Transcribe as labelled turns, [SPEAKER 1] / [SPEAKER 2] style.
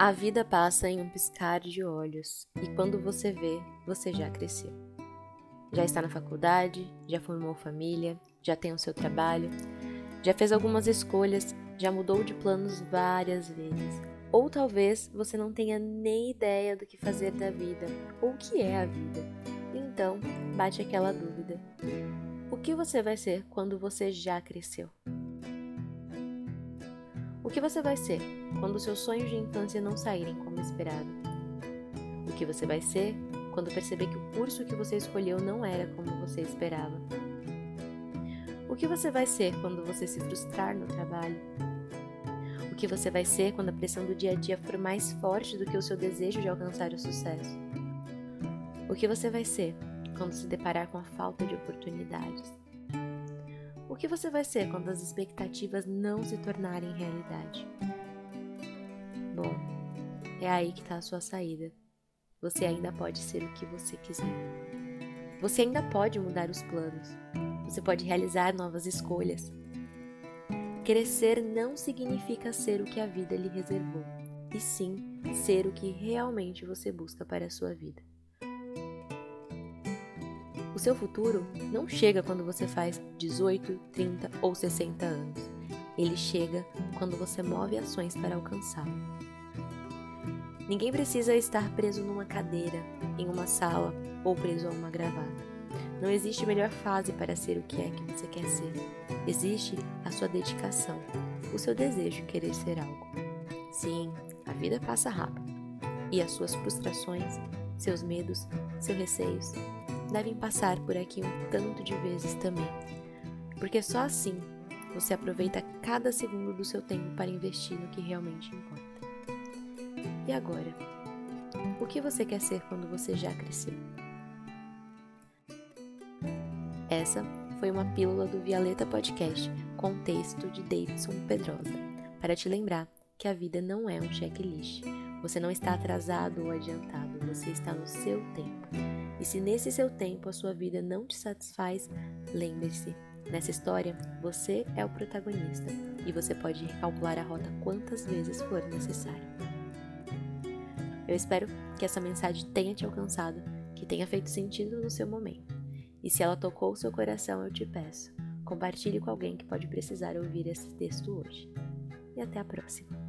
[SPEAKER 1] A vida passa em um piscar de olhos e quando você vê, você já cresceu. Já está na faculdade, já formou família, já tem o seu trabalho, já fez algumas escolhas, já mudou de planos várias vezes. Ou talvez você não tenha nem ideia do que fazer da vida ou o que é a vida. Então, bate aquela dúvida: o que você vai ser quando você já cresceu? O que você vai ser quando seus sonhos de infância não saírem como esperado? O que você vai ser quando perceber que o curso que você escolheu não era como você esperava? O que você vai ser quando você se frustrar no trabalho? O que você vai ser quando a pressão do dia a dia for mais forte do que o seu desejo de alcançar o sucesso? O que você vai ser quando se deparar com a falta de oportunidades? Que você vai ser quando as expectativas não se tornarem realidade? Bom, é aí que está a sua saída. Você ainda pode ser o que você quiser. Você ainda pode mudar os planos. Você pode realizar novas escolhas. Crescer não significa ser o que a vida lhe reservou, e sim ser o que realmente você busca para a sua vida. O seu futuro não chega quando você faz 18, 30 ou 60 anos. Ele chega quando você move ações para alcançá-lo. Ninguém precisa estar preso numa cadeira, em uma sala ou preso a uma gravata. Não existe melhor fase para ser o que é que você quer ser. Existe a sua dedicação, o seu desejo de querer ser algo. Sim, a vida passa rápido. E as suas frustrações, seus medos, seus receios devem passar por aqui um tanto de vezes também, porque só assim você aproveita cada segundo do seu tempo para investir no que realmente importa. E agora? O que você quer ser quando você já cresceu? Essa foi uma pílula do Violeta Podcast com texto de Davidson Pedrosa, para te lembrar que a vida não é um checklist. Você não está atrasado ou adiantado, você está no seu tempo. E se nesse seu tempo a sua vida não te satisfaz, lembre-se, nessa história você é o protagonista e você pode recalcular a rota quantas vezes for necessário. Eu espero que essa mensagem tenha te alcançado, que tenha feito sentido no seu momento. E se ela tocou o seu coração, eu te peço, compartilhe com alguém que pode precisar ouvir esse texto hoje. E até a próxima!